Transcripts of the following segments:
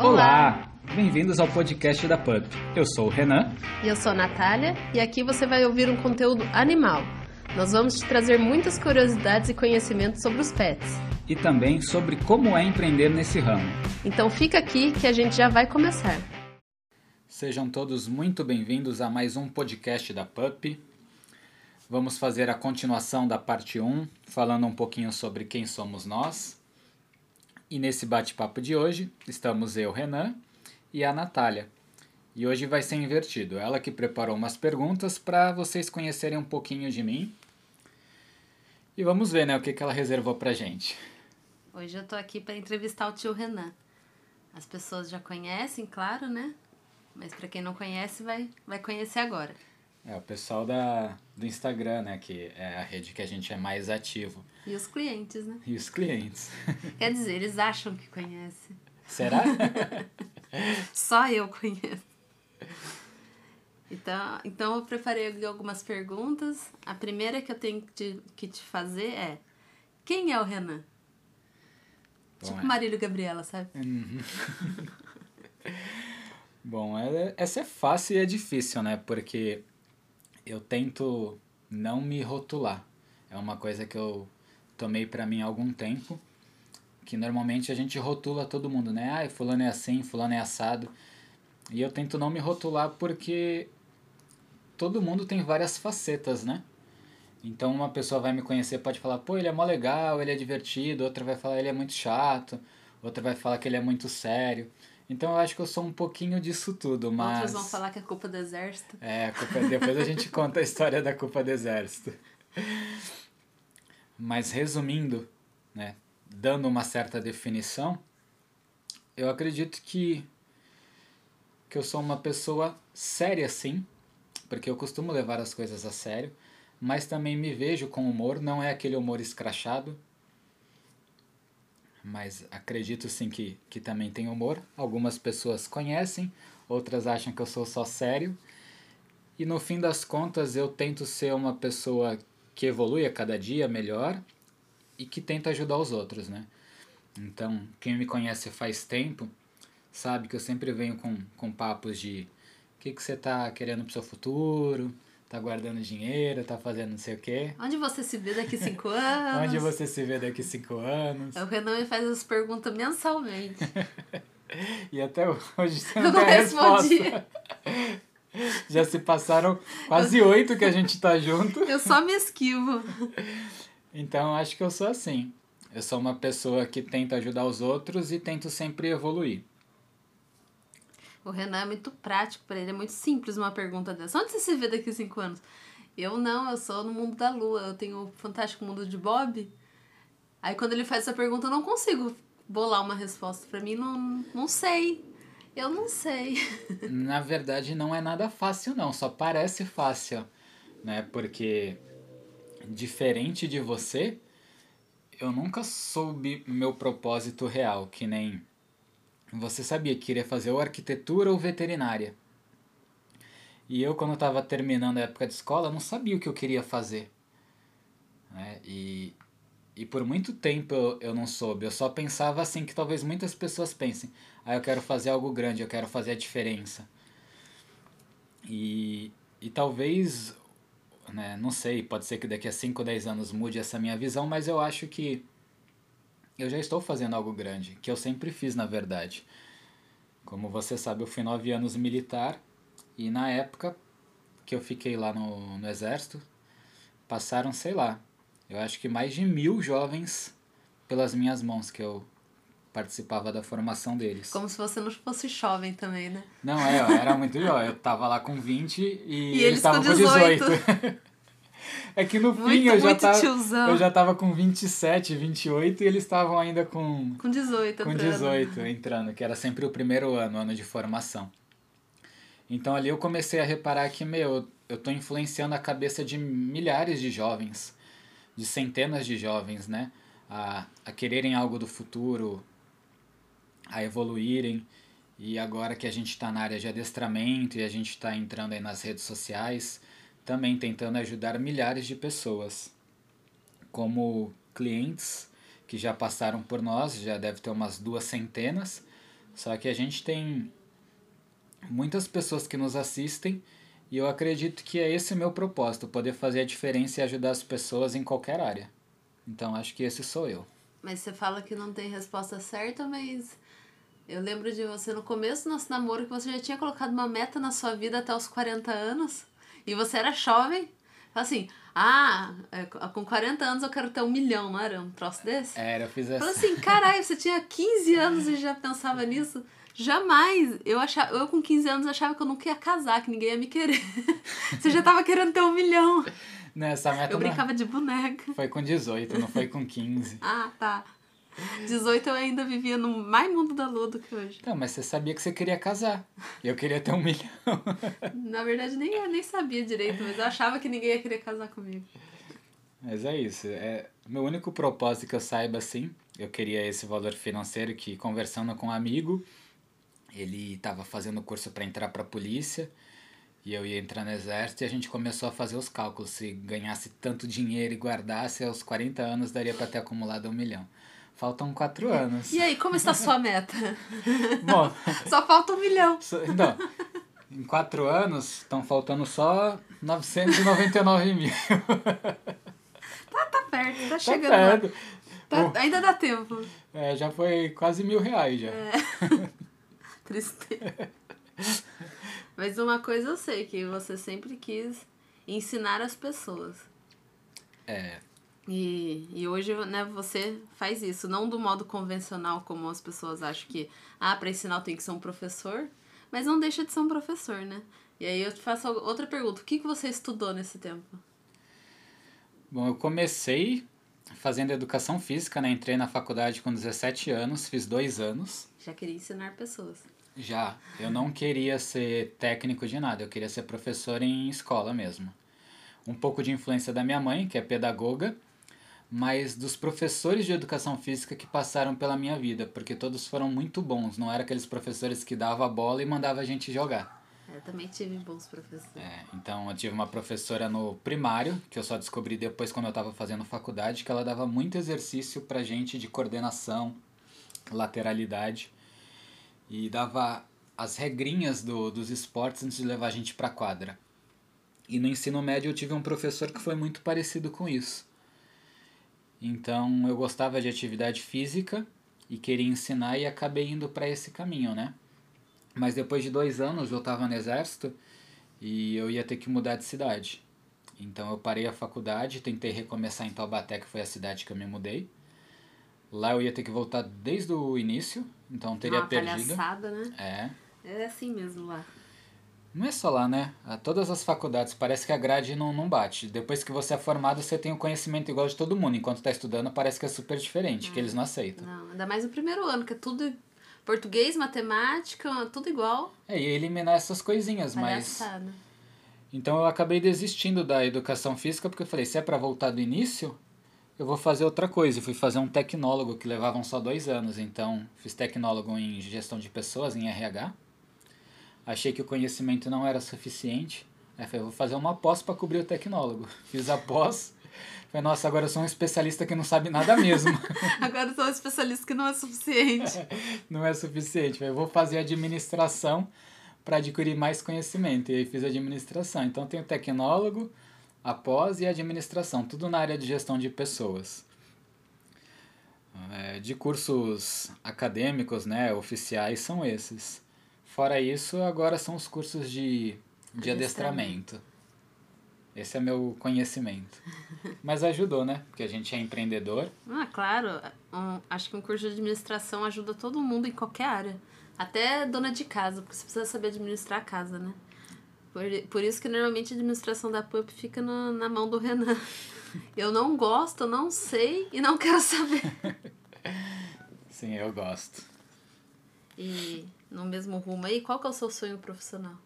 Olá! Bem-vindos ao podcast da PUP. Eu sou o Renan. E eu sou a Natália, e aqui você vai ouvir um conteúdo animal. Nós vamos te trazer muitas curiosidades e conhecimentos sobre os pets. E também sobre como é empreender nesse ramo. Então fica aqui que a gente já vai começar. Sejam todos muito bem-vindos a mais um podcast da PUP. Vamos fazer a continuação da parte 1, falando um pouquinho sobre quem somos nós. E nesse bate-papo de hoje, estamos eu, Renan, e a Natália. E hoje vai ser invertido. Ela que preparou umas perguntas para vocês conhecerem um pouquinho de mim. E vamos ver, né, o que, que ela reservou pra gente. Hoje eu tô aqui para entrevistar o tio Renan. As pessoas já conhecem, claro, né? Mas para quem não conhece, vai, vai conhecer agora. É, o pessoal da, do Instagram, né, que é a rede que a gente é mais ativo. E os clientes, né? E os clientes. Quer dizer, eles acham que conhecem. Será? Só eu conheço. Então, então eu preparei algumas perguntas. A primeira que eu tenho que te, que te fazer é: quem é o Renan? Bom, tipo é. Marília e Gabriela, sabe? Uhum. Bom, é- essa é fácil e é difícil, né? Porque eu tento não me rotular. É uma coisa que eu tomei pra mim há algum tempo, que normalmente a gente rotula todo mundo, né? Ai, fulano é assim, fulano é assado. E eu tento não me rotular porque todo mundo tem várias facetas, né? Então uma pessoa vai me conhecer, pode falar, pô, ele é mó legal, ele é divertido, outra vai falar, ele é muito chato, outra vai falar que ele é muito sério. Então eu acho que eu sou um pouquinho disso tudo, mas... Outros vão falar que é culpa do exército. É, culpa, depois a gente conta a história da culpa do exército. Mas resumindo, né, dando uma certa definição, eu acredito que que eu sou uma pessoa séria sim, porque eu costumo levar as coisas a sério, mas também me vejo com humor, não é aquele humor escrachado, mas acredito sim que, que também tem humor. Algumas pessoas conhecem, outras acham que eu sou só sério. E no fim das contas eu tento ser uma pessoa que evolui a cada dia melhor e que tenta ajudar os outros, né? Então, quem me conhece faz tempo sabe que eu sempre venho com, com papos de o que, que você tá querendo pro seu futuro, tá guardando dinheiro, tá fazendo não sei o quê. Onde você se vê daqui cinco anos? Onde você se vê daqui cinco anos? O Renan me faz as perguntas mensalmente. E até hoje você não não respondi. Já se passaram quase oito que a gente tá junto. Eu só me esquivo. Então acho que eu sou assim. Eu sou uma pessoa que tenta ajudar os outros e tento sempre evoluir. O Renan é muito prático para ele, é muito simples uma pergunta dessa. Onde você se vê daqui a cinco anos? Eu não, eu sou no mundo da lua, eu tenho o fantástico mundo de Bob. Aí quando ele faz essa pergunta, eu não consigo bolar uma resposta. Pra mim, não, não sei. Eu não sei. Na verdade não é nada fácil não, só parece fácil, né? Porque diferente de você, eu nunca soube meu propósito real, que nem você sabia que queria fazer ou arquitetura ou veterinária. E eu, quando estava terminando a época de escola, não sabia o que eu queria fazer. Né? E, e por muito tempo eu, eu não soube. Eu só pensava assim que talvez muitas pessoas pensem. Ah, eu quero fazer algo grande, eu quero fazer a diferença. E, e talvez, né, não sei, pode ser que daqui a 5 ou 10 anos mude essa minha visão, mas eu acho que eu já estou fazendo algo grande, que eu sempre fiz na verdade. Como você sabe, eu fui nove anos militar e na época que eu fiquei lá no, no exército, passaram, sei lá, eu acho que mais de mil jovens pelas minhas mãos que eu participava da formação deles. Como se você não fosse jovem também, né? Não, é, eu era muito jovem. Eu tava lá com 20 e, E eles estavam com com 18. 18. é que no fim Muito, eu, já tava, tiozão. eu já tava com 27, 28 e eles estavam ainda com, Com 18 com entrando. 18 entrando, que era sempre o primeiro ano, ano de formação. Então ali eu comecei a reparar que, meu, eu tô influenciando a cabeça de milhares de jovens, de centenas de jovens, né? A, a quererem algo do futuro, a evoluírem. E agora que a gente está na área de adestramento e a gente está entrando aí nas redes sociais, também tentando ajudar milhares de pessoas, como clientes que já passaram por nós, já deve ter umas duas centenas, Só que a gente tem muitas pessoas que nos assistem e eu acredito que é esse meu propósito, poder fazer a diferença e ajudar as pessoas em qualquer área. Então acho que esse sou eu. Mas você fala que não tem resposta certa, mas eu lembro de você no começo do nosso namoro que você já tinha colocado uma meta na sua vida até os 40 anos e você era jovem. Assim, ah, é, com 40 anos eu quero ter um milhão, não era um troço desse? Era, eu fiz essa. Fala assim, caralho, você tinha 15 anos e já pensava nisso? Jamais! Eu, achava, eu com 15 anos achava que eu nunca ia casar, que ninguém ia me querer. você já tava querendo ter um milhão. Nessa meta Eu brincava de boneca. Foi com 18, não foi com 15. ah, tá. 18 eu ainda vivia no mais mundo da lua do que hoje. Não, mas você sabia que você queria casar. Eu queria ter um milhão. Na verdade, nem, eu nem sabia direito, mas eu achava que ninguém ia querer casar comigo. Mas é isso. É, meu único propósito que eu saiba, assim, eu queria esse valor financeiro que, conversando com um amigo, ele estava fazendo curso para entrar para a polícia e eu ia entrar no exército e a gente começou a fazer os cálculos. Se ganhasse tanto dinheiro e guardasse, aos 40 anos daria para ter acumulado um milhão. Faltam quatro anos. E aí, como está a sua meta? Bom, Só falta um milhão. então, em quatro anos estão faltando só 999 mil. Tá, tá perto, tá Tá chegando perto. Tá- ainda dá tempo. É, já foi quase mil reais já. Tristeza. Mas uma coisa eu sei, que você sempre quis ensinar as pessoas. É, E, e hoje, né, você faz isso, não do modo convencional, como as pessoas acham que, ah, para ensinar eu tenho que ser um professor, mas não deixa de ser um professor, né? E aí eu te faço outra pergunta, o que, que você estudou nesse tempo? Bom, eu comecei fazendo educação física, né? Entrei na faculdade com 17 anos, fiz dois anos. Já queria ensinar pessoas. Já, eu não queria ser técnico de nada, eu queria ser professor em escola mesmo. Um pouco de influência da minha mãe, que é pedagoga, mas dos professores de educação física que passaram pela minha vida, porque todos foram muito bons, não eram aqueles professores que davam a bola e mandavam a gente jogar. Eu também tive bons professores. É, então eu tive uma professora no primário, que eu só descobri depois quando eu estava fazendo faculdade, que ela dava muito exercício pra gente de coordenação, lateralidade e dava as regrinhas do, dos esportes antes de levar a gente pra quadra. E no ensino médio eu tive um professor que foi muito parecido com isso. Então eu gostava de atividade física e queria ensinar e acabei indo para esse caminho, né? Mas depois de dois anos eu estava no exército e eu ia ter que mudar de cidade. Então eu parei a faculdade, tentei recomeçar em Taubaté, que foi a cidade que eu me mudei. Lá eu ia ter que voltar desde o início, então teria Uma perdido. palhaçada, né? É. É assim mesmo lá. Não é só lá, né? A todas as faculdades parece que a grade não, não bate. Depois que você é formado, você tem o conhecimento igual de todo mundo. Enquanto tá estudando, parece que é super diferente, que eles não aceitam. Não, ainda mais no primeiro ano, que é tudo português, matemática, tudo igual. É, e eliminar essas coisinhas, mas. Então eu acabei desistindo da educação física porque eu falei, se é para voltar do início, eu vou fazer outra coisa. E fui fazer um tecnólogo que levavam só dois anos. Então fiz tecnólogo em gestão de pessoas, em RH. Achei que o conhecimento não era suficiente. Aí falei, vou fazer uma pós para cobrir o tecnólogo. Fiz a pós. Falei, nossa, agora eu sou um especialista que não sabe nada mesmo. Agora eu sou um especialista que não é suficiente. não é suficiente. Falei, vou fazer administração para adquirir mais conhecimento. E aí fiz administração. Então tenho tecnólogo, a pós e administração, tudo na área de gestão de pessoas. É, de cursos acadêmicos, né, oficiais, são esses. Fora isso, agora são os cursos de, de adestramento. Esse é meu conhecimento. Mas ajudou, né? Porque a gente é empreendedor. Ah, claro. Um- acho que um curso de administração ajuda todo mundo em qualquer área. Até dona de casa, porque você precisa saber administrar a casa, né? Por, por isso que normalmente a administração da PUP fica na, na mão do Renan. Eu não gosto, não sei e não quero saber. Sim, eu gosto. E no mesmo rumo aí, qual que é o seu sonho profissional?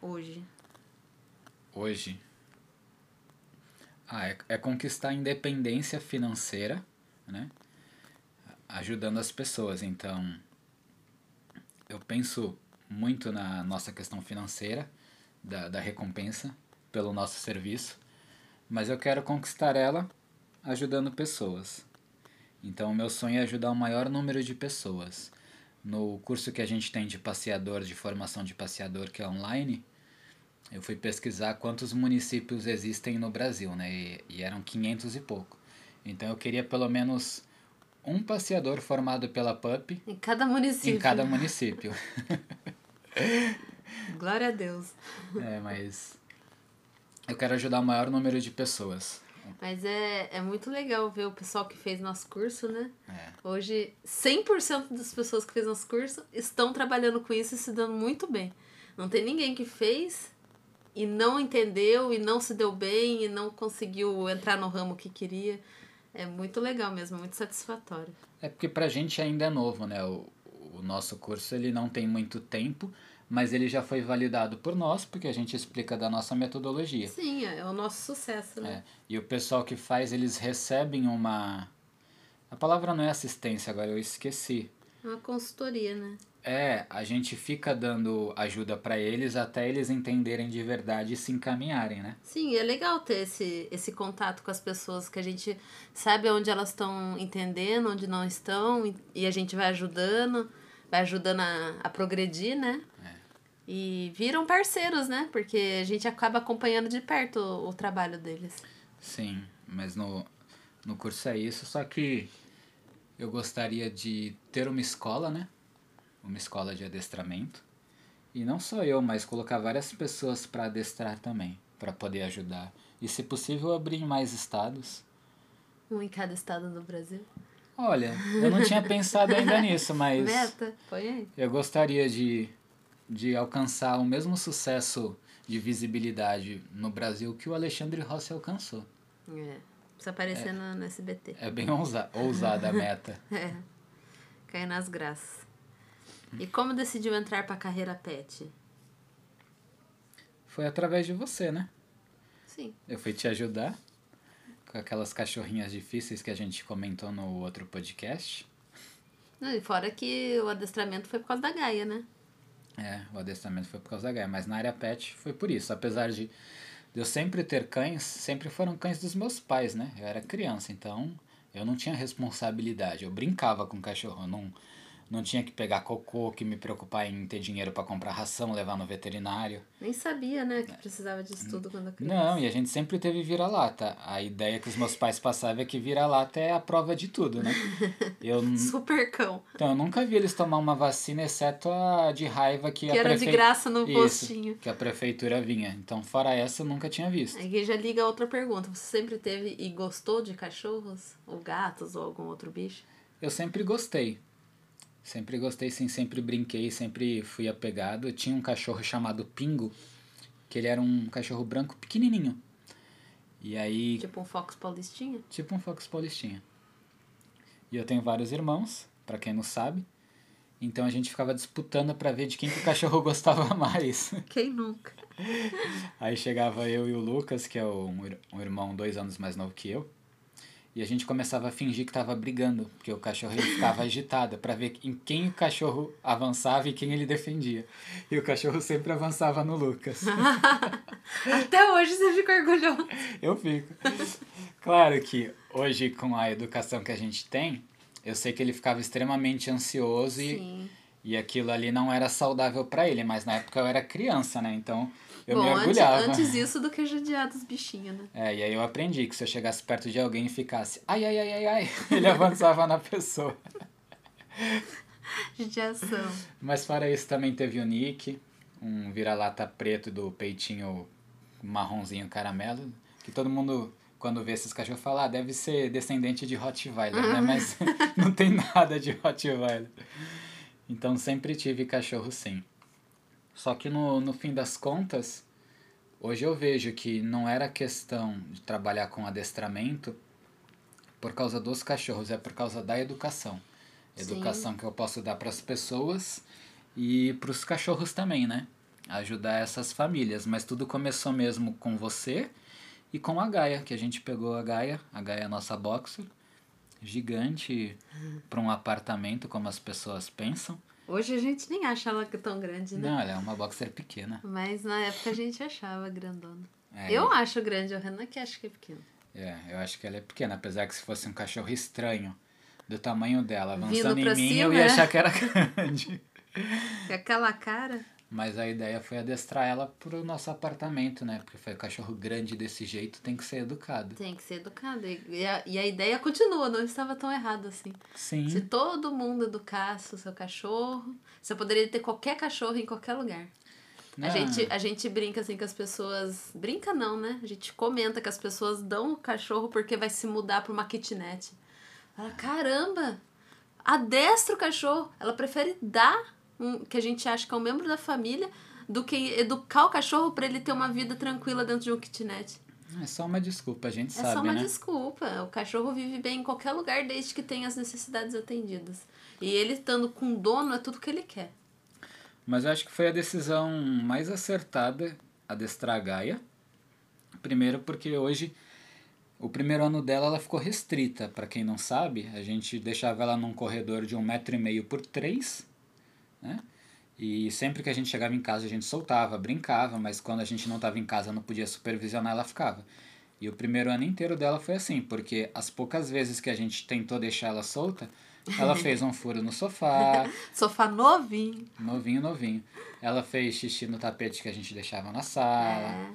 Hoje. Hoje. Ah, é, é conquistar a independência financeira, né? Ajudando as pessoas. Então, eu penso muito na nossa questão financeira, da, da recompensa pelo nosso serviço, mas eu quero conquistar ela ajudando pessoas. Então, o meu sonho é ajudar o maior número de pessoas. No curso que a gente tem de passeador, de formação de passeador, que é online, eu fui pesquisar quantos municípios existem no Brasil, né? E, e eram 500 e pouco. Então eu queria pelo menos um passeador formado pela PUP em cada município. Em cada município. Glória a Deus. É, mas eu quero ajudar o maior número de pessoas. Mas é, é muito legal ver o pessoal que fez nosso curso, né? É. Hoje, 100% das pessoas que fez nosso curso estão trabalhando com isso e se dando muito bem. Não tem ninguém que fez e não entendeu e não se deu bem e não conseguiu entrar no ramo que queria. É muito legal mesmo, muito satisfatório. É porque pra gente ainda é novo, né? O, o nosso curso ele não tem muito tempo, mas ele já foi validado por nós, porque a gente explica da nossa metodologia. Sim, é o nosso sucesso, né? É. E o pessoal que faz, eles recebem uma. A palavra não é assistência, agora eu esqueci. Uma consultoria, né? É, a gente fica dando ajuda para eles até eles entenderem de verdade e se encaminharem, né? Sim, é legal ter esse, esse contato com as pessoas, que a gente sabe onde elas estão entendendo, onde não estão, e a gente vai ajudando, vai ajudando a, a progredir, né? É. E viram parceiros, né? Porque a gente acaba acompanhando de perto o, o trabalho deles. Sim, mas no, no curso é isso, só que eu gostaria de ter uma escola, né? uma escola de adestramento. E não só eu, mas colocar várias pessoas para adestrar também, para poder ajudar. E se possível abrir em mais estados. Um em cada estado do Brasil. Olha, eu não tinha pensado ainda nisso, mas Meta, põe aí. eu gostaria de, de alcançar o mesmo sucesso de visibilidade no Brasil que o Alexandre Rossi alcançou. É. Precisa aparecer no, no SBT. É bem ousa, ousada a meta. É. Cair nas graças. E como decidiu entrar para a carreira pet? Foi através de você, né? Sim. Eu fui te ajudar com aquelas cachorrinhas difíceis que a gente comentou no outro podcast. Não, e fora que o adestramento foi por causa da Gaia, né? É, o adestramento foi por causa da Gaia, mas na área pet foi por isso. Apesar de eu sempre ter cães, sempre foram cães dos meus pais, né? Eu era criança, então eu não tinha responsabilidade. Eu brincava com cachorro, eu não não tinha que pegar cocô, que me preocupar em ter dinheiro para comprar ração, levar no veterinário. Nem sabia, né, que precisava disso tudo quando criança. Não, e a gente sempre teve vira-lata. A ideia que os meus pais passavam é que vira-lata é a prova de tudo, né? Eu, Super cão. Então, eu nunca vi eles tomar uma vacina, exceto a de raiva que, que a era prefe... de graça no Isso, postinho. que a prefeitura vinha. Então, fora essa, eu nunca tinha visto. Aí já liga a outra pergunta. Você sempre teve e gostou de cachorros? Ou gatos, ou algum outro bicho? Eu sempre gostei. Sempre gostei, sim, sempre brinquei, sempre fui apegado. Eu tinha um cachorro chamado Pingo, que ele era um cachorro branco pequenininho. E aí... Tipo um Fox Paulistinha? Tipo um Fox Paulistinha. E eu tenho vários irmãos, para quem não sabe. Então a gente ficava disputando para ver de quem que o cachorro gostava mais. Quem nunca? Aí chegava eu e o Lucas, que é um, um irmão dois anos mais novo que eu. E a gente começava a fingir que tava brigando, porque o cachorro ele ficava agitado para ver em quem o cachorro avançava e quem ele defendia. E o cachorro sempre avançava no Lucas. Até hoje você fica orgulhoso. Eu fico. Claro que hoje, com a educação que a gente tem, eu sei que ele ficava extremamente ansioso e, e aquilo ali não era saudável para ele, mas na época eu era criança, né? Então eu Bom, me orgulhava. Antes, antes isso do que judiar dos bichinhos, né? É, e aí eu aprendi que se eu chegasse perto de alguém e ficasse ai, ai, ai, ai, ai, ele avançava na pessoa. Judiação. Mas fora isso também teve o Nick, um vira-lata preto do peitinho marronzinho caramelo, que todo mundo quando vê esses cachorros fala, ah, deve ser descendente de Rottweiler, né? Mas não tem nada de Rottweiler. Então sempre tive cachorro sim. Só que no, no fim das contas, hoje eu vejo que não era questão de trabalhar com adestramento por causa dos cachorros, é por causa da educação. Educação Sim. que eu posso dar para as pessoas e para os cachorros também, né? Ajudar essas famílias. Mas tudo começou mesmo com você e com a Gaia, que a gente pegou a Gaia, a Gaia é a nossa boxer, gigante para um apartamento, como as pessoas pensam. Hoje a gente nem acha ela tão grande, né? Não, ela é uma boxer pequena. Mas na época a gente achava grandona. É, eu acho grande, o Renan que acha que é pequeno. É, eu acho que ela é pequena, apesar que se fosse um cachorro estranho do tamanho dela, avançando em mim, cima, eu ia achar que era grande. Aquela cara. Mas a ideia foi adestrar ela pro nosso apartamento, né? Porque foi cachorro grande desse jeito, tem que ser educado. Tem que ser educado. E a, e a ideia continua, não estava tão errado assim. Sim. Se todo mundo educasse o seu cachorro, você poderia ter qualquer cachorro em qualquer lugar. A Não, gente, a gente brinca assim que as pessoas. Brinca não, né? A gente comenta que as pessoas dão o cachorro porque vai se mudar pra uma kitnet. Fala, caramba! Adestra o cachorro. Ela prefere dar um que a gente acha que é um membro da família do que educar o cachorro pra ele ter uma vida tranquila dentro de um kitnet. É só uma desculpa, a gente É sabe, só uma né? desculpa. O cachorro vive bem em qualquer lugar desde que tenha as necessidades atendidas. E ele estando com dono é tudo que ele quer. Mas eu acho que foi a decisão mais acertada adestrar a Gaia. Primeiro porque hoje, o primeiro ano dela, ela ficou restrita. Para quem não sabe, a gente deixava ela num corredor de um metro e meio por três, né? E sempre que a gente chegava em casa, a gente soltava, brincava, mas quando a gente não estava em casa, não podia supervisionar, ela ficava. E o primeiro ano inteiro dela foi assim, porque as poucas vezes que a gente tentou deixar ela solta, ela fez um furo no sofá, Sofá novinho. Novinho, novinho. Ela fez xixi no tapete que a gente deixava na sala. É.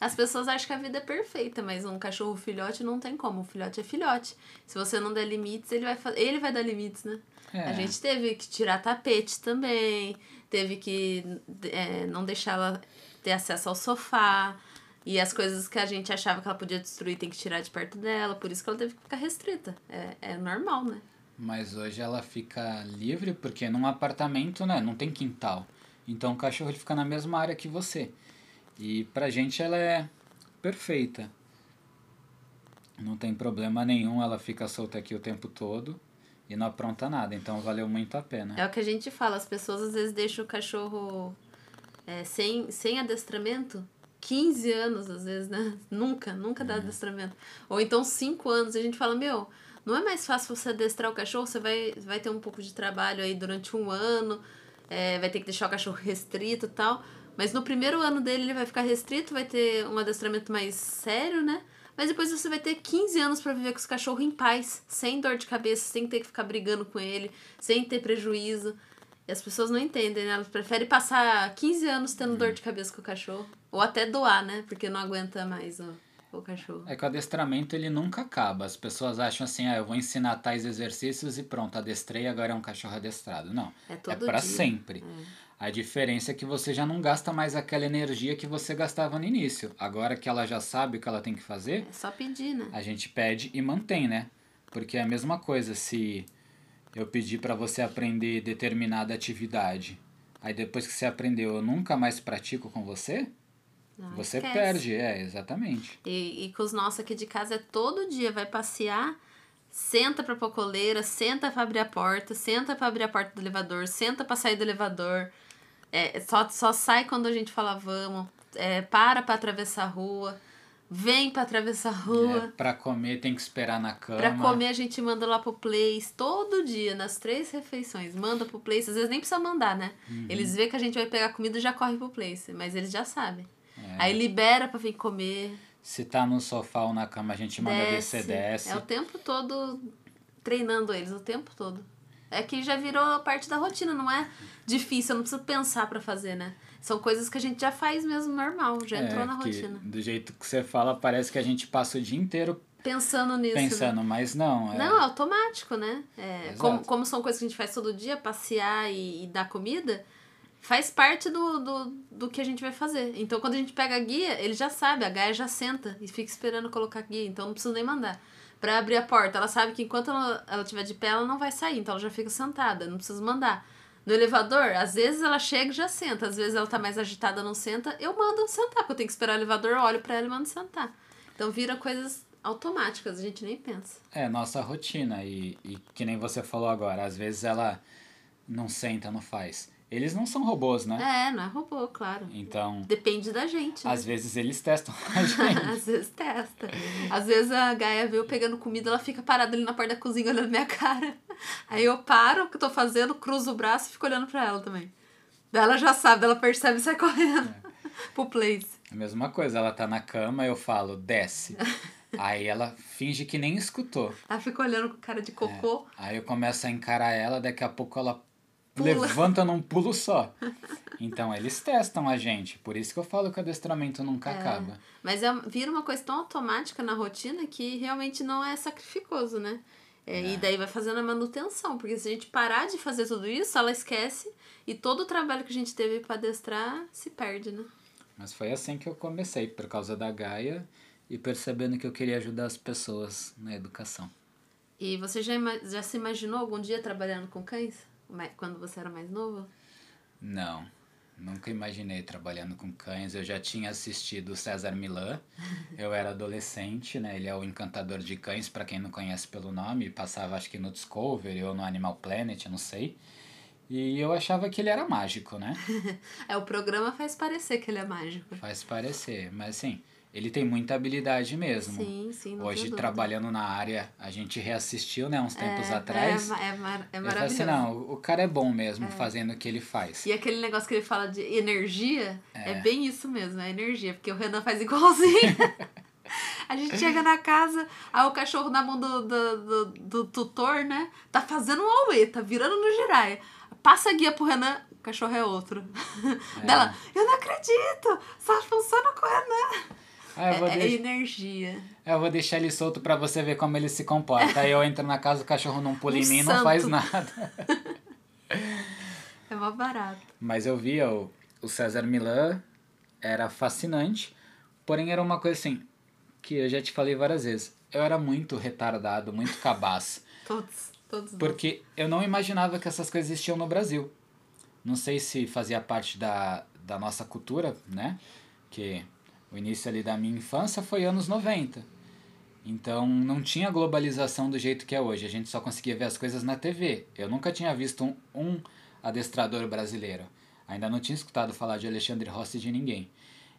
As pessoas acham que a vida é perfeita, mas um cachorro filhote não tem como. O filhote é filhote. Se você não der limites, ele vai, ele vai dar limites, né? É. A gente teve que tirar tapete também, teve que é, não deixar ela ter acesso ao sofá. E as coisas que a gente achava que ela podia destruir tem que tirar de perto dela. Por isso que ela teve que ficar restrita. É, é normal, né? Mas hoje ela fica livre porque num apartamento, né, não tem quintal. Então o cachorro ele fica na mesma área que você. E pra gente ela é perfeita. Não tem problema nenhum, ela fica solta aqui o tempo todo e não apronta nada. Então valeu muito a pena. É o que a gente fala, as pessoas às vezes deixam o cachorro é, sem, sem adestramento 15 anos, às vezes, né? Nunca, nunca dá adestramento. Ou então 5 anos, e a gente fala, meu, não é mais fácil você adestrar o cachorro, você vai, vai ter um pouco de trabalho aí durante um ano, é, vai ter que deixar o cachorro restrito e tal. Mas no primeiro ano dele ele vai ficar restrito, vai ter um adestramento mais sério, né? Mas depois você vai ter 15 anos para viver com esse cachorro em paz, sem dor de cabeça, sem ter que ficar brigando com ele, sem ter prejuízo. E as pessoas não entendem, né? Elas preferem passar 15 anos tendo dor de cabeça com o cachorro. Ou até doar, né? Porque não aguenta mais o, o cachorro. É que o adestramento ele nunca acaba. As pessoas acham assim, ah, eu vou ensinar tais exercícios e pronto, adestrei, agora é um cachorro adestrado. Não. É É todo para dia. sempre. A diferença é que você já não gasta mais aquela energia que você gastava no início. Agora que ela já sabe o que ela tem que fazer, É só pedir, né? a gente pede e mantém, né? Porque é a mesma coisa se eu pedir para você aprender determinada atividade, aí depois que você aprendeu eu nunca mais pratico com você, Não, você esquece. perde, é, exatamente. E, e com os nossos aqui de casa é todo dia, vai passear, senta pra pôr coleira, senta pra abrir a porta, senta pra abrir a porta do elevador, senta pra sair do elevador. É, só, só sai quando a gente fala vamos, é, para pra atravessar a rua, vem pra atravessar a rua. É, para comer tem que esperar na cama. Pra comer a gente manda lá pro Place todo dia, nas três refeições. Manda pro Place, às vezes nem precisa mandar, né? Uhum. Eles vê que a gente vai pegar comida e já corre pro Place, mas eles já sabem. É. Aí libera pra vir comer. Se tá no sofá ou na cama, a gente manda descer, desce. É o tempo todo treinando eles, o tempo todo. É que já virou parte da rotina, não é difícil, eu não preciso pensar pra fazer, né? São coisas que a gente já faz mesmo normal, já entrou É, na que rotina. Do jeito que você fala, parece que a gente passa o dia inteiro Pensando nisso. né? pensando, mas não. É, Não, é automático, né? É, como, como são coisas que a gente faz todo dia, passear e, e dar comida, faz parte do, do, do que a gente vai fazer. Então, quando a gente pega a guia, ele já sabe, a Gaia já senta e fica esperando colocar a guia, então não precisa nem mandar. Pra abrir a porta, ela sabe que enquanto ela, ela estiver de pé, ela não vai sair, então ela já fica sentada, não precisa mandar. No elevador, às vezes ela chega e já senta, às vezes ela tá mais agitada, não senta, eu mando sentar, porque eu tenho que esperar o elevador, olho pra ela e mando sentar. Então vira coisas automáticas, a gente nem pensa. É nossa rotina. E, e que nem você falou agora, às vezes ela não senta, não faz. Eles não são robôs, né? É, não é robô, claro. Então, Depende da gente. né? às vezes eles testam a gente. Às vezes testa. Às vezes a Gaia vê eu pegando comida, ela fica parada ali na porta da cozinha olhando minha cara. Aí eu paro o que eu tô fazendo, cruzo o braço e fico olhando pra ela também. Daí ela já sabe, ela percebe e sai correndo É. pro place. A mesma coisa, ela tá na cama, eu falo, desce. Aí ela finge que nem escutou. Ela fica olhando com cara de cocô. É. Aí eu começo a encarar ela, daqui a pouco ela Pula. levanta num pulo só. Então eles testam a gente. Por isso que eu falo que o adestramento nunca É. acaba. Mas é, vira uma coisa tão automática na rotina que realmente não é sacrificoso, né? É, E daí vai fazendo a manutenção, porque se a gente parar de fazer tudo isso, ela esquece e todo o trabalho que a gente teve para adestrar se perde, né? Mas foi assim que eu comecei, por causa da Gaia e percebendo que eu queria ajudar as pessoas na educação. E você já, já se imaginou algum dia trabalhando com cães? Quando você era mais novo? Não, nunca imaginei trabalhando com cães. Eu já tinha assistido o César Milan. Eu era adolescente, né? Ele é o encantador de cães, para quem não conhece pelo nome. Passava acho que no Discovery ou no Animal Planet, eu não sei. E eu achava que ele era mágico, né? É, o programa faz parecer que ele é mágico. Faz parecer, mas assim, ele tem muita habilidade mesmo. Sim, sim, não Hoje, trabalhando na área, a gente reassistiu, né, uns tempos É, atrás. É, é, mar- é maravilhoso. assim, não, o cara é bom mesmo fazendo o que ele faz. E aquele negócio que ele fala de energia, é, bem isso mesmo, é energia, porque o Renan faz igualzinho. A gente chega na casa, aí o cachorro na mão do, do, do, do tutor, né? Tá fazendo um auê, tá virando no giraia. Passa a guia pro Renan, o cachorro é outro. Dela, eu não acredito, só funciona com o Renan. Ah, eu, vou É, é deix- energia. eu vou deixar ele solto pra você ver como ele se comporta. Aí eu entro na casa, o cachorro não pula em Um mim e não faz nada. É mó barato. Mas eu via o, o César Milan, era fascinante, porém era uma coisa assim, que eu já te falei várias vezes. Eu era muito retardado, muito cabaço. Todos, todos. nós. Porque eu não imaginava que essas coisas existiam no Brasil. Não sei se fazia parte da, da nossa cultura, né? Que o início ali da minha infância foi anos 90. Então não tinha globalização do jeito que é hoje. A gente só conseguia ver as coisas na TV. Eu nunca tinha visto um, um adestrador brasileiro. Ainda não tinha escutado falar de Alexandre Rossi de ninguém.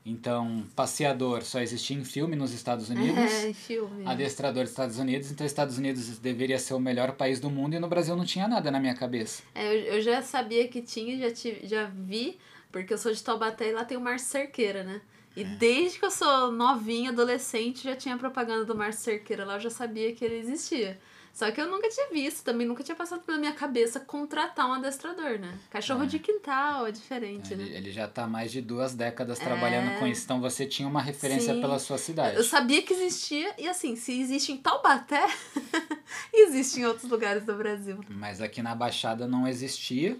Então, passeador só existia em filme nos Estados Unidos É, filme. adestrador dos Estados Unidos, então Estados Unidos deveria ser o melhor país do mundo e no Brasil não tinha nada na minha cabeça. É, eu, eu já sabia que tinha, já, tive, já vi, porque eu sou de Taubaté e lá tem o Márcio Cerqueira, né? E desde que eu sou novinha, adolescente, já tinha propaganda do Márcio Cerqueira lá, eu já sabia que ele existia. Só que eu nunca tinha visto, também nunca tinha passado pela minha cabeça contratar um adestrador, né? Cachorro de quintal é diferente, Ele, né? ele já há mais de duas décadas trabalhando com isso, então você tinha uma referência Sim. pela sua cidade. Eu sabia que existia, e assim, se existe em Taubaté, existe em outros lugares do Brasil. Mas aqui na Baixada não existia.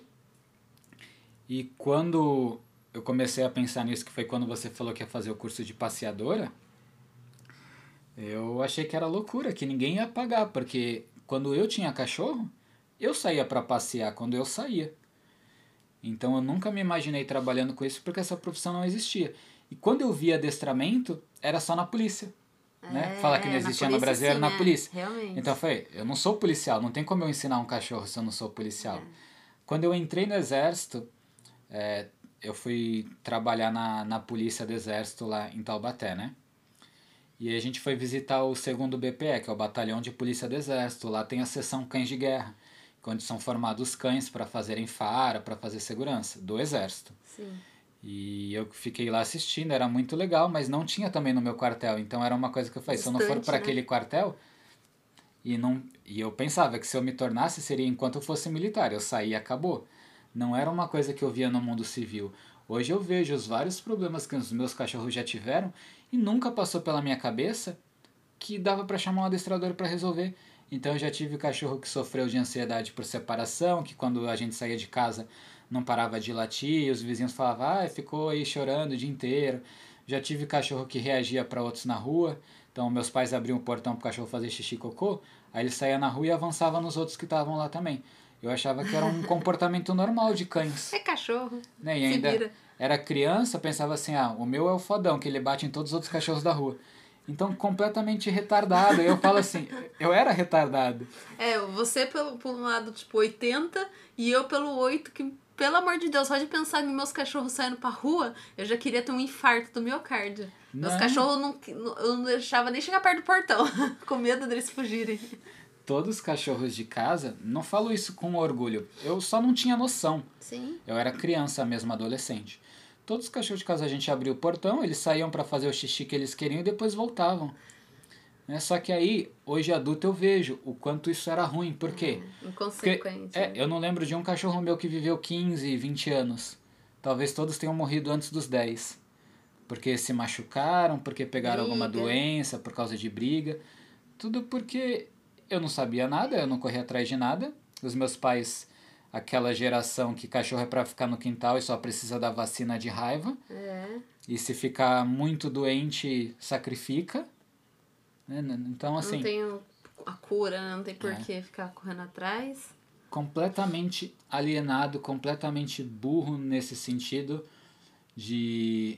E quando eu comecei a pensar nisso, que foi quando você falou que ia fazer o curso de passeadora, eu achei que era loucura, que ninguém ia pagar, porque quando eu tinha cachorro, eu saía para passear quando eu saía. Então eu nunca me imaginei trabalhando com isso porque essa profissão não existia. E quando eu via adestramento, era só na polícia. Né? Falar que não É, na existia no Brasil era sim, na né? polícia. Realmente. Então foi, eu não sou policial, não tem como eu ensinar um cachorro se eu não sou policial. É. Quando eu entrei no exército, é, eu fui trabalhar na, na polícia do exército lá em Taubaté, né? E a gente foi visitar o segundo BPE, que é o Batalhão de Polícia do Exército. Lá tem a seção cães de guerra, onde são formados cães para fazerem fara, para fazer segurança do exército. Sim. E eu fiquei lá assistindo, era muito legal, mas não tinha também no meu quartel. Então era uma coisa que eu falei, se eu não for Distante, para né? aquele quartel, e não e eu pensava que se eu me tornasse seria enquanto eu fosse militar, eu saí e acabou. Não era uma coisa que eu via no mundo civil. Hoje eu vejo os vários problemas que os meus cachorros já tiveram e nunca passou pela minha cabeça que dava para chamar um adestrador para resolver. Então eu já tive cachorro que sofreu de ansiedade por separação, que quando a gente saía de casa não parava de latir, e os vizinhos falavam, ah, ficou aí chorando o dia inteiro. Já tive cachorro que reagia para outros na rua. Então meus pais abriam o portão pro cachorro fazer xixi cocô, aí ele saía na rua e avançava nos outros que estavam lá também. Eu achava que era um comportamento normal de cães. É cachorro. Né? E ainda era criança, pensava assim, ah, o meu é o fodão, que ele bate em todos os outros cachorros da rua. Então, completamente retardado. Eu falo assim, eu era retardado. É, você pelo, por um lado, tipo, 80, e eu pelo 8, que, pelo amor de Deus, só de pensar em meus cachorros saindo pra rua, eu já queria ter um infarto do miocárdio. Meus cachorros não, não- eu não deixava nem chegar perto do portão, com medo deles fugirem. Todos os cachorros de casa, não falo isso com orgulho, eu só não tinha noção. Sim. Eu era criança mesmo, adolescente. Todos os cachorros de casa a gente abria o portão, eles saíam para fazer o xixi que eles queriam e depois voltavam. Né? Só que aí, hoje adulto, eu vejo o quanto isso era ruim. Por quê? É, inconsequente. Porque, é, né? eu não lembro de um cachorro meu que viveu 15, 20 anos. Talvez todos tenham morrido antes dos 10. Porque se machucaram, porque pegaram alguma Briga. doença, por causa de briga. Tudo porque eu não sabia nada, eu não corria atrás de nada. Os meus pais, aquela geração que cachorro é pra ficar no quintal e só precisa da vacina de raiva. É. E se ficar muito doente, sacrifica. Né? Então, assim, Não tem a cura, né? não tem por É. que ficar correndo atrás. completamente alienado, completamente burro nesse sentido de,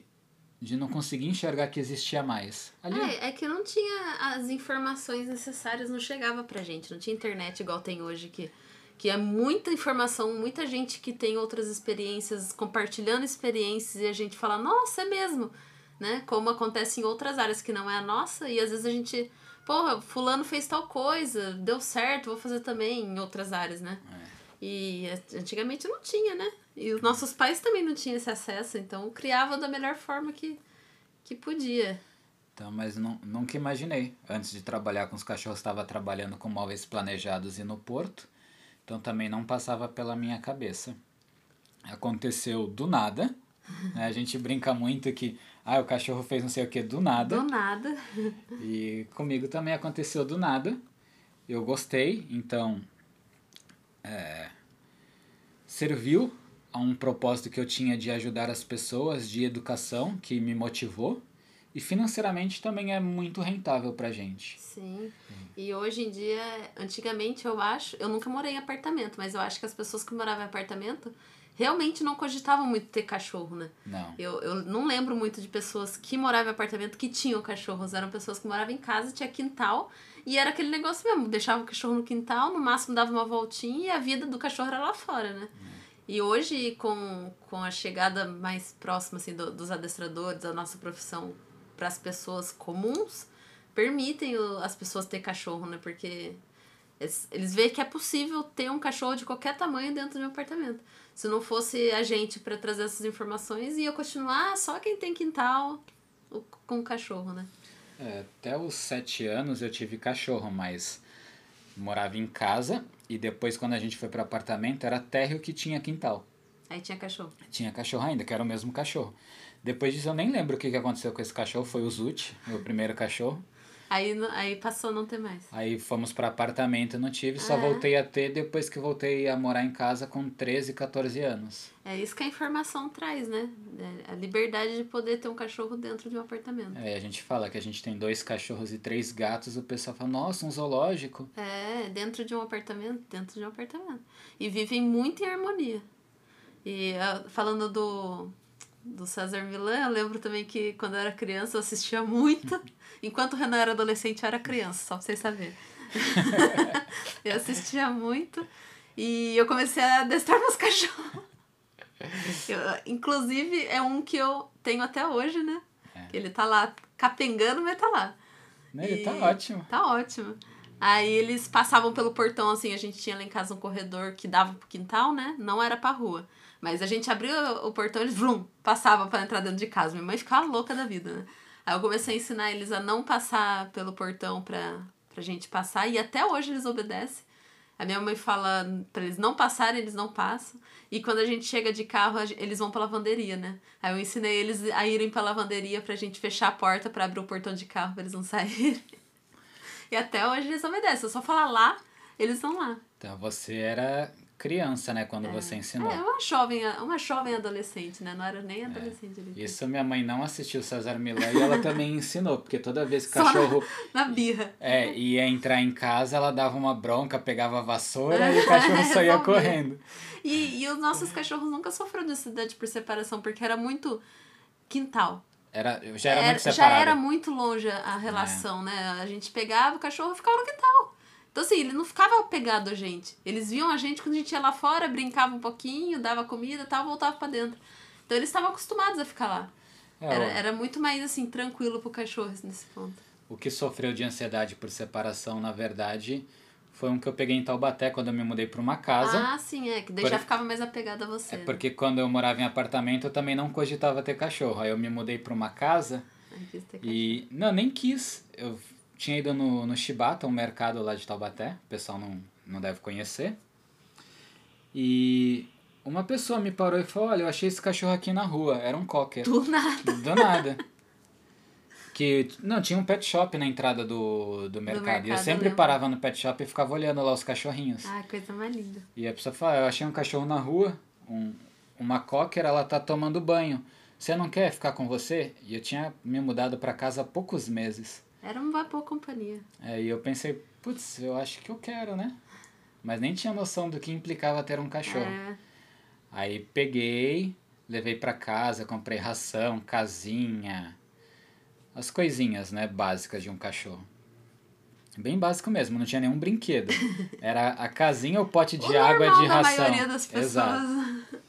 de não conseguir enxergar que existia mais. Ali, É, é que não tinha as informações necessárias, não chegava pra gente. Não tinha internet igual tem hoje, que, que é muita informação, muita gente que tem outras experiências, compartilhando experiências, e a gente fala, nossa, é mesmo. Né? Como acontece em outras áreas que não é a nossa, e às vezes a gente, porra, fulano fez tal coisa, deu certo, vou fazer também em outras áreas, né? E eh, antigamente não tinha, né? E os nossos pais também não tinham esse acesso, então criavam da melhor forma que, que podia. Então, mas não, nunca imaginei. Antes de trabalhar com os cachorros, estava trabalhando com móveis planejados e no porto. Então também não passava pela minha cabeça. Aconteceu do nada. né? A gente brinca muito que ah, o cachorro fez não sei o que do nada. Do nada. E comigo também aconteceu do nada. Eu gostei, então é, serviu a um propósito que eu tinha de ajudar as pessoas, de educação, que me motivou. E financeiramente também é muito rentável pra gente. Sim. E hoje em dia, antigamente eu acho, eu nunca morei em apartamento, mas eu acho que as pessoas que moravam em apartamento realmente não cogitavam muito ter cachorro, né? Não. Eu, eu não lembro muito de pessoas que moravam em apartamento que tinham cachorros. Eram pessoas que moravam em casa, tinha quintal. E era aquele negócio mesmo, deixava o cachorro no quintal, no máximo dava uma voltinha e a vida do cachorro era lá fora, né? E hoje, com, com a chegada mais próxima assim, do- dos adestradores, da nossa profissão para as pessoas comuns, permitem o- as pessoas ter cachorro, né? Porque eles, eles veem que é possível ter um cachorro de qualquer tamanho dentro de um apartamento. Se não fosse a gente para trazer essas informações, ia continuar só quem tem quintal com cachorro, né? É, até os sete anos eu tive cachorro, mas morava em casa e depois quando a gente foi para apartamento era térreo que tinha quintal. Aí tinha cachorro. Tinha cachorro ainda, que era o mesmo cachorro. Depois disso eu nem lembro o que aconteceu com esse cachorro, foi o Zut, meu primeiro cachorro. Aí, aí passou a não ter mais. Aí fomos para apartamento, não tive, só Ah. voltei a ter depois que voltei a morar em casa com 13, 14 anos. É isso que a informação traz, né? É a liberdade de poder ter um cachorro dentro de um apartamento. É, a gente fala que a gente tem dois cachorros e três gatos, o pessoal fala, nossa, um zoológico. É, dentro de um apartamento, dentro de um apartamento. E vivem muito em harmonia. E ah, falando do, do César Milan, eu lembro também que quando eu era criança eu assistia muito. Enquanto o Renan era adolescente, eu era criança, só pra vocês saberem. eu assistia muito e eu comecei a adestrar meus cachorros. Eu, inclusive, é um que eu tenho até hoje, né? Que ele tá lá capengando, mas tá lá. Né, Ele tá ótimo. Tá ótimo. Aí eles passavam pelo portão, assim, a gente tinha lá em casa um corredor que dava pro quintal, né? Não era pra rua. Mas a gente abria o portão e eles, vrum, passavam pra entrar dentro de casa. Minha mãe ficava louca da vida, né? Aí eu comecei a ensinar eles a não passar pelo portão pra, pra gente passar. E até hoje eles obedecem. A minha mãe fala pra eles não passarem, eles não passam. E quando a gente chega de carro, eles vão pra lavanderia, né? Aí eu ensinei eles a irem pra lavanderia pra gente fechar a porta pra abrir o portão de carro pra eles não saírem. E até hoje eles obedecem. Eu só falar lá, eles vão lá. Então você era criança, né, quando você ensinou. É, uma jovem, uma jovem adolescente, né? Não era nem adolescente ali. Isso minha mãe não assistiu César Milã e ela também ensinou, porque toda vez que o Só na- cachorro Na birra. é, ia entrar em casa, ela dava uma bronca, pegava a vassoura e o cachorro saía Resolvia. correndo. E, e os nossos cachorros nunca sofreram necessidade por separação, porque era muito quintal. Era, já era, muito já era muito longe a relação, né? A gente pegava o cachorro e ficava no quintal. Então, assim, ele não ficava pegado a gente. Eles viam a gente quando a gente ia lá fora, brincava um pouquinho, dava comida e tal, voltava pra dentro. Então, eles estavam acostumados a ficar lá. É, Era, era muito mais, assim, tranquilo pro cachorro nesse ponto. O que sofreu de ansiedade por separação, na verdade, foi um que eu peguei em Taubaté quando eu me mudei para uma casa. Ah, sim, é. Que daí Por- já ficava mais apegado a você. É né? porque quando eu morava em apartamento, eu também não cogitava ter cachorro. Aí eu me mudei para uma casa quis ter e. Não, nem quis. Eu tinha ido no, no Shibata, um mercado lá de Taubaté, o pessoal não, não deve conhecer. E uma pessoa me parou e falou: Olha, eu achei esse cachorro aqui na rua. Era um cocker. Do nada. Do nada. Que, não, tinha um pet shop na entrada do, do mercado. e eu mercado, sempre lembro. parava no pet shop e ficava olhando lá os cachorrinhos. Ah, coisa mais linda. E a pessoa fala, eu achei um cachorro na rua, um, uma cocker, ela tá tomando banho. Você não quer ficar com você? E eu tinha me mudado para casa há poucos meses. Era uma boa companhia. É, e eu pensei, putz, eu acho que eu quero, né? Mas nem tinha noção do que implicava ter um cachorro. É, Aí peguei, levei pra casa, comprei ração, casinha, as coisinhas, né, básicas de um cachorro. Bem básico mesmo, não tinha nenhum brinquedo. Era a casinha, o pote de o água de ração. maioria das pessoas. Exato.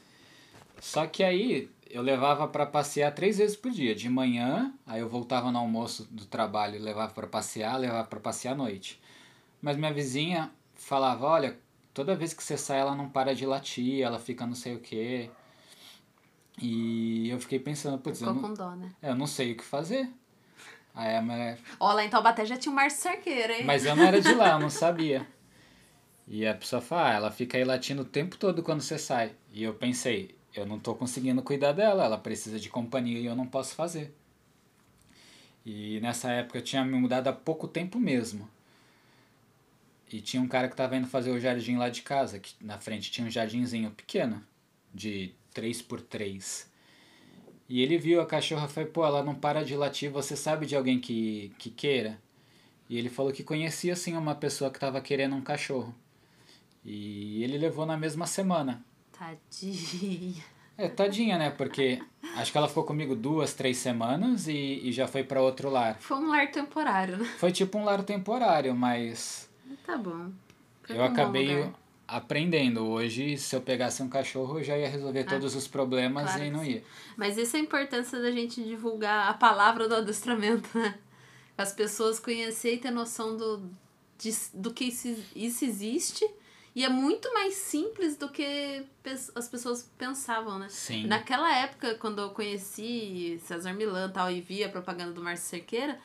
Só que aí eu levava pra passear três vezes por dia. De manhã, aí eu voltava no almoço do trabalho, levava pra passear, levava pra passear à noite. Mas minha vizinha falava, olha, toda vez que você sai ela não para de latir, ela fica não sei o quê. E eu fiquei pensando, putz, eu Ficou não, com dó, né? eu não sei o que fazer. Aí a mulher, Ó, lá em Taubaté já tinha o Márcio Cerqueira, hein? mas eu não era de lá, eu não sabia. E a pessoa fala, ah, ela fica aí latindo o tempo todo quando você sai. E eu pensei, eu não tô conseguindo cuidar dela, ela precisa de companhia e eu não posso fazer. E nessa época eu tinha me mudado há pouco tempo mesmo. E tinha um cara que tava indo fazer o jardim lá de casa, que na frente tinha um jardinzinho pequeno, de 3 por 3 E ele viu a cachorra e falou, pô, ela não para de latir, você sabe de alguém que, que queira? E ele falou que conhecia sim uma pessoa que estava querendo um cachorro. E ele levou na mesma semana. Tadinha. É, tadinha, né? Porque acho que ela ficou comigo duas, três semanas e, e já foi para outro lar. Foi um lar temporário, né? Foi tipo um lar temporário, mas Tá bom. Foi eu acabei aprendendo. Hoje, se eu pegasse um cachorro, eu já ia resolver todos os problemas Ah, claro e não sim. ia. Mas isso é a importância da gente divulgar a palavra do adestramento, né? As pessoas conhecerem e ter noção do, de, do que isso, isso existe. E é muito mais simples do que as pessoas pensavam, né? Sim. Naquela época, quando eu conheci César Milan e tal, e via a propaganda do Márcio Cerqueira,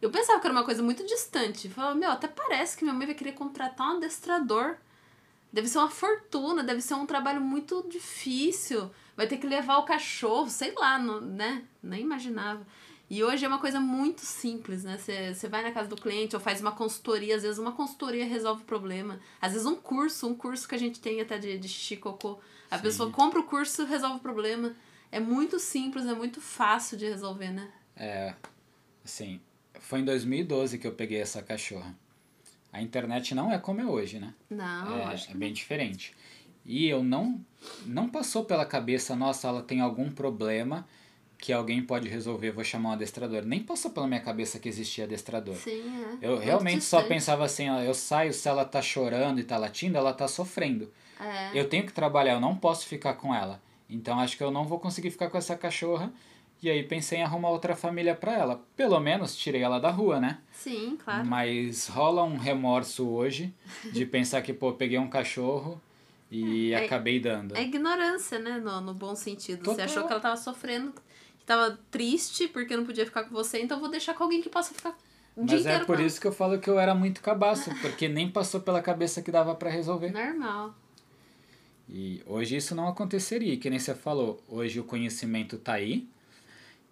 eu pensava que era uma coisa muito distante. Eu falava, meu, até parece que minha mãe vai querer contratar um adestrador. Deve ser uma fortuna, deve ser um trabalho muito difícil. Vai ter que levar o cachorro, sei lá, não- né? Nem imaginava. E hoje é uma coisa muito simples, né? Você vai na casa do cliente ou faz uma consultoria, às vezes uma consultoria resolve o problema. Às vezes um curso, um curso que a gente tem até de, de xixi cocô. A Sim. pessoa compra o curso e resolve o problema. É muito simples, é muito fácil de resolver, né? É, assim, foi em 2012 que eu peguei essa cachorra. A internet não é como é hoje, né? Não, é, é bem diferente. E eu não não passou pela cabeça, nossa, ela tem algum problema que alguém pode resolver, vou chamar um adestrador. Nem passou pela minha cabeça que existia adestrador. Sim, é. Eu realmente só distante. pensava assim, ó, eu saio, se ela tá chorando e tá latindo, ela tá sofrendo. É. Eu tenho que trabalhar, eu não posso ficar com ela. Então acho que eu não vou conseguir ficar com essa cachorra. E aí pensei em arrumar outra família para ela. Pelo menos tirei ela da rua, né? Sim, claro. Mas rola um remorso hoje de pensar que, pô, peguei um cachorro e É- acabei dando. É ignorância, né? No, no bom sentido. Você Total. achou que ela tava sofrendo, tava triste porque não podia ficar com você, então vou deixar com alguém que possa ficar o Mas é por isso que eu falo que eu era muito cabaço, porque nem passou pela cabeça que dava para resolver. Normal. E hoje isso não aconteceria, que nem você falou. Hoje o conhecimento tá aí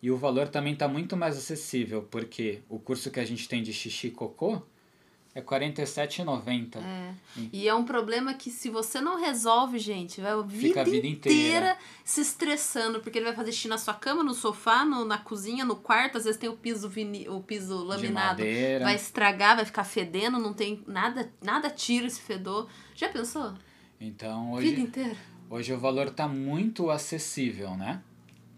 e o valor também tá muito mais acessível, porque o curso que a gente tem de xixi e cocô é R$ 47,90. É. E é um problema que se você não resolve, gente, vai a vida, Fica a vida inteira. inteira. se estressando, porque ele vai fazer xixi na sua cama, no sofá, no, na cozinha, no quarto, às vezes tem o piso vini, o piso laminado. Vai estragar, vai ficar fedendo, não tem nada, nada tira esse fedor. Já pensou? Então Vida hoje, inteira. hoje o valor tá muito acessível, né?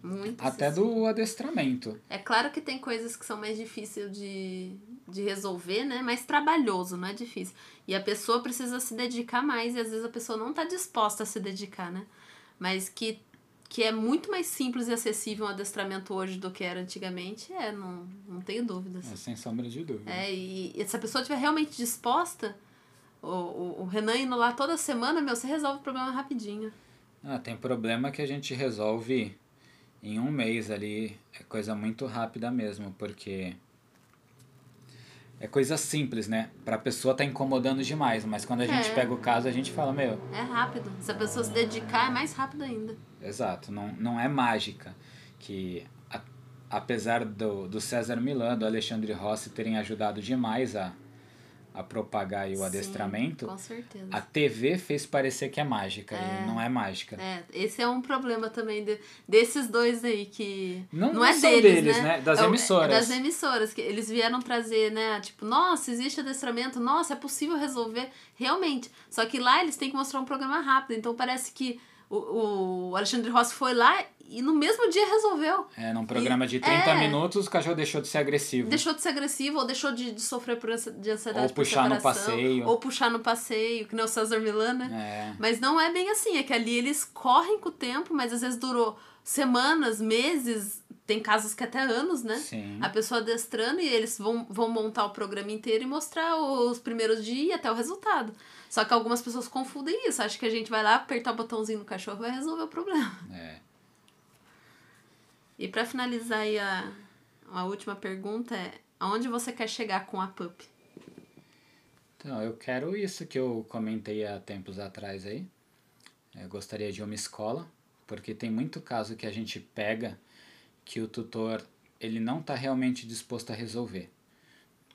Muito Até acessível. do adestramento. É claro que tem coisas que são mais difíceis de, de resolver, né? Mais trabalhoso, não é difícil. E a pessoa precisa se dedicar mais e às vezes a pessoa não está disposta a se dedicar, né? Mas que, que é muito mais simples e acessível um adestramento hoje do que era antigamente, é, não, não tenho dúvidas. É, sem sombra de dúvida. É, e, e se a pessoa estiver realmente disposta, o, o, o Renan indo lá toda semana, meu, você resolve o problema rapidinho. Ah, tem problema que a gente resolve em um mês ali. É coisa muito rápida mesmo, porque é coisa simples, né? Pra pessoa tá incomodando demais, mas quando a gente É. pega o caso, a gente fala, meu, É rápido. Se a pessoa se dedicar, é mais rápido ainda. exato, não, não é mágica. Que a- apesar do, do César Milan, do Alexandre Rossi terem ajudado demais a, a propagar aí o Sim, adestramento, Com certeza. a TV fez parecer que é mágica, É. e não é mágica. É, esse é um problema também de- desses dois aí que. Não- Não, não é são deles, deles, né? né? Das É o- emissoras. é das emissoras, que eles vieram trazer, né? Tipo, nossa, existe adestramento, nossa, é possível resolver. Realmente. Só que lá eles têm que mostrar um programa rápido. Então parece que o, o Alexandre Rossi foi lá e no mesmo dia resolveu. É, num programa de 30 é. minutos, o cachorro deixou de ser agressivo. Deixou de ser agressivo, ou deixou de, de sofrer por de ansiedade Ou por puxar no separação, passeio. Ou puxar no passeio, que nem o César Milan, né? É. Mas não é bem assim, é que ali eles correm com o tempo, mas às vezes durou semanas, meses, tem casos que até anos, né? Sim. A pessoa adestrando e eles vão, vão montar o programa inteiro e mostrar os primeiros dias e até o resultado. Só que algumas pessoas confundem isso, acham que a gente vai lá apertar o botãozinho no cachorro e vai resolver o problema. É. E pra finalizar aí a, a última pergunta é, aonde você quer chegar com a pup? Então, eu quero isso que eu comentei há tempos atrás aí. Eu gostaria de uma escola, porque tem muito caso que a gente pega que o tutor ele não está realmente disposto a resolver.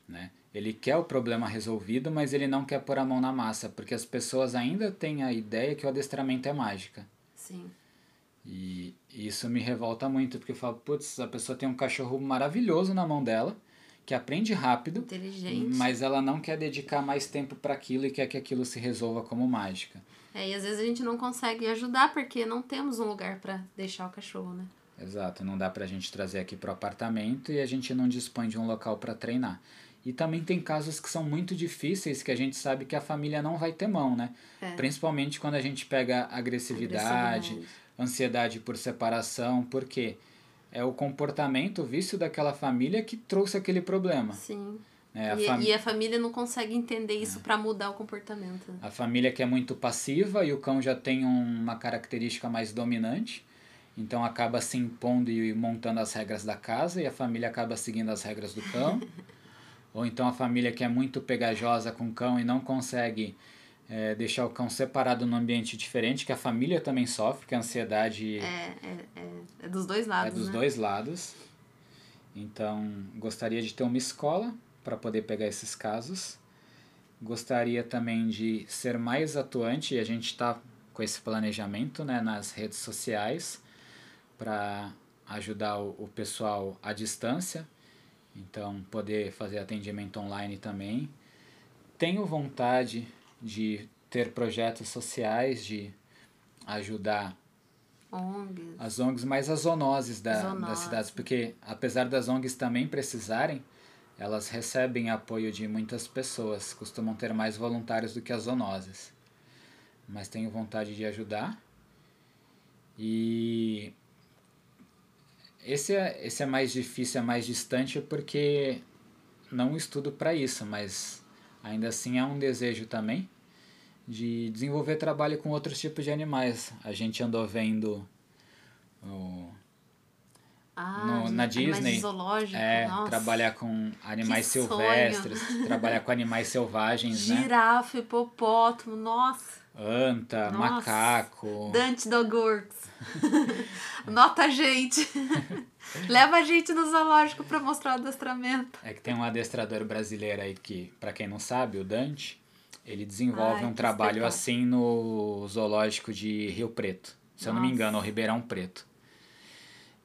Né? Ele quer o problema resolvido, mas ele não quer pôr a mão na massa, porque as pessoas ainda têm a ideia que o adestramento é mágica. Sim. E isso me revolta muito, porque eu falo, putz, a pessoa tem um cachorro maravilhoso na mão dela, que aprende rápido, Inteligente. mas ela não quer dedicar mais tempo para aquilo e quer que aquilo se resolva como mágica. É, e às vezes a gente não consegue ajudar porque não temos um lugar pra deixar o cachorro, né? Exato, não dá pra gente trazer aqui pro apartamento e a gente não dispõe de um local para treinar. E também tem casos que são muito difíceis que a gente sabe que a família não vai ter mão, né? É. Principalmente quando a gente pega agressividade, Agressividade. Ansiedade por separação, porque é o comportamento, o vício daquela família que trouxe aquele problema. Sim. né? a, E, fam- e a família não consegue entender isso pra mudar o comportamento. a família que é muito passiva e o cão já tem um- uma característica mais dominante, então acaba se impondo e montando as regras da casa e a família acaba seguindo as regras do cão. Ou então a família que é muito pegajosa com o cão e não consegue eh, deixar o cão separado num ambiente diferente, que a família também sofre, que a ansiedade É, é, é, é dos dois é lados, dos né? dois lados. Então, gostaria de ter uma escola para poder pegar esses casos. Gostaria também de ser mais atuante, e a gente está com esse planejamento né, nas redes sociais para ajudar o, o pessoal à distância. Então, poder fazer atendimento online também. Tenho vontade de ter projetos sociais, de ajudar ONGs. as ONGs, mas as zoonoses da, Zoonoses. das cidades, porque apesar das ONGs também precisarem, elas recebem apoio de muitas pessoas, costumam ter mais voluntários do que as zoonoses. Mas tenho vontade de ajudar. E esse é, esse é mais difícil, é mais distante porque não estudo para isso, mas ainda assim é um desejo também de desenvolver trabalho com outros tipos de animais. A gente andou vendo o, Ah, no- na Disney, é, nossa. trabalhar com animais Que silvestres, trabalhar com animais selvagens, né? Girafa, hipopótamo, nossa. Anta, Nossa. macaco. Dante Dogworks. Nota a gente. Leva a gente no zoológico pra mostrar o adestramento. É que tem um adestrador brasileiro aí que, pra quem não sabe, o Dante, ele desenvolve Ai, um trabalho espetáculo. assim no zoológico de Rio Preto. Se eu não me Nossa. engano, ou Ribeirão Preto.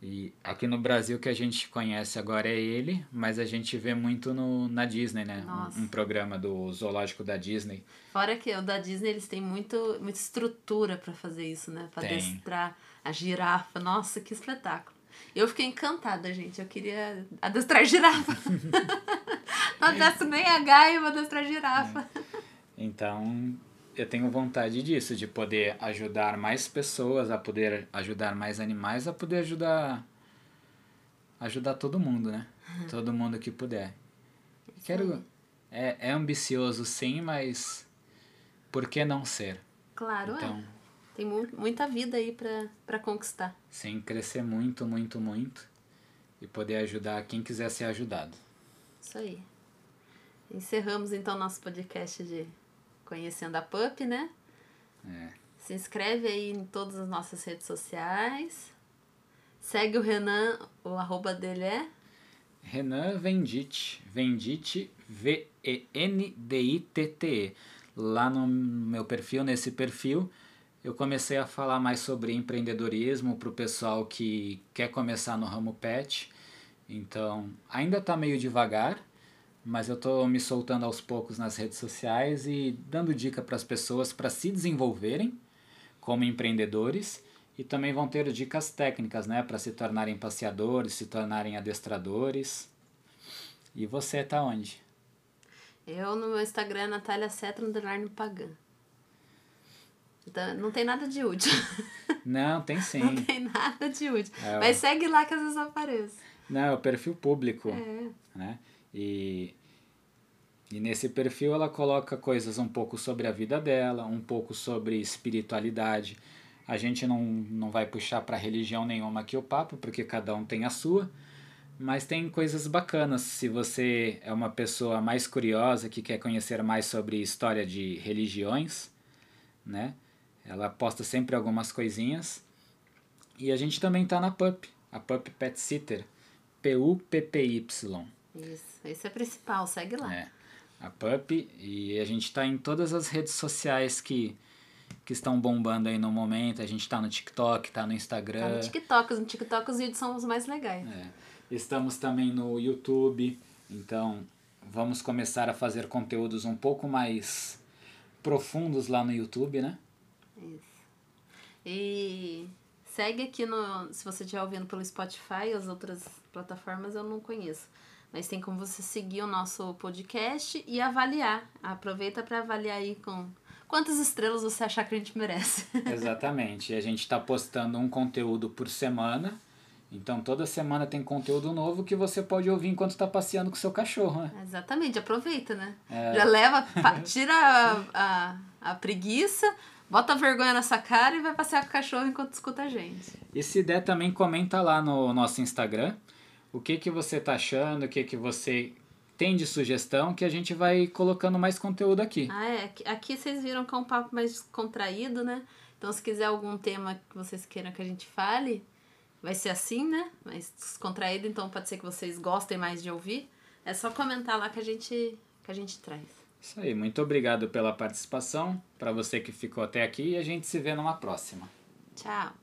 E aqui no Brasil que a gente conhece agora é ele, mas a gente vê muito no, na Disney, né? Nossa. Um, um programa do zoológico da Disney. Fora que o da Disney, eles têm muito, muita estrutura pra fazer isso, né? Pra Tem. adestrar a girafa. Nossa, que espetáculo. Eu fiquei encantada, gente. Eu queria adestrar girafa. não adestro nem a Gaia, eu vou adestrar girafa. Então, eu tenho vontade disso, de poder ajudar mais pessoas, a poder ajudar mais animais, a poder ajudar ajudar todo mundo, né? Todo mundo que puder. Quero é, é ambicioso sim, mas por que não ser? Claro, Então, é. Tem mu muita vida aí pra conquistar. sim, crescer muito, muito, muito e poder ajudar quem quiser ser ajudado. Isso aí. Encerramos então nosso podcast de Conhecendo a Pup, né? É. Se inscreve aí em todas as nossas redes sociais. Segue o Renan, o arroba dele é Renan Vendite. Vendite, V-E-N-D-I-T-T-E. Lá no meu perfil, nesse perfil, eu comecei a falar mais sobre empreendedorismo para o pessoal que quer começar no ramo pet. Então, ainda está meio devagar, mas eu estou me soltando aos poucos nas redes sociais e dando dica para as pessoas para se desenvolverem como empreendedores e também vão ter dicas técnicas, né, para se tornarem passeadores, se tornarem adestradores. E você tá onde? Eu no meu Instagram é Natália Cetra Pagan. Então, não tem nada de útil. Não, tem sim. Não tem nada de útil. É, Mas segue lá que às vezes aparece. Não, é o perfil público. É. Né? E, e nesse perfil ela coloca coisas um pouco sobre a vida dela, um pouco sobre espiritualidade. A gente não, não vai puxar para religião nenhuma aqui o papo, porque cada um tem a sua. Mas tem coisas bacanas. Se você é uma pessoa mais curiosa, que quer conhecer mais sobre história de religiões, né? Ela posta sempre algumas coisinhas. E a gente também tá na PUP, a PUP Pet Sitter, P-U-P-P-Y. Isso, esse é o principal, segue lá. É, a PUP, e a gente tá em todas as redes sociais que, que estão bombando aí no momento. A gente tá no TikTok, tá no Instagram. Tá no TikTok, no TikTok os vídeos são os mais legais. É. Estamos também no YouTube, então vamos começar a fazer conteúdos um pouco mais profundos lá no YouTube, né? Isso. E segue aqui no. Se você estiver ouvindo pelo Spotify, as outras plataformas eu não conheço. Mas tem como você seguir o nosso podcast e avaliar. Aproveita para avaliar aí com quantas estrelas você achar que a gente merece. Exatamente. E a gente está postando um conteúdo por semana. Então toda semana tem conteúdo novo que você pode ouvir enquanto está passeando com seu cachorro, né? Exatamente, aproveita, né? É. Já leva, tira a, a, a preguiça, bota vergonha nessa cara e vai passear com o cachorro enquanto escuta a gente. E se der também comenta lá no nosso Instagram o que que você tá achando, o que que você tem de sugestão que a gente vai colocando mais conteúdo aqui. Ah, é. Aqui, vocês viram que é um papo mais contraído, né? Então, se quiser algum tema que vocês queiram que a gente fale, vai ser assim, né? Mais descontraído, então pode ser que vocês gostem mais de ouvir. É só comentar lá que a gente, que a gente traz. Isso aí, muito obrigado pela participação, para você que ficou até aqui e a gente se vê numa próxima. Tchau!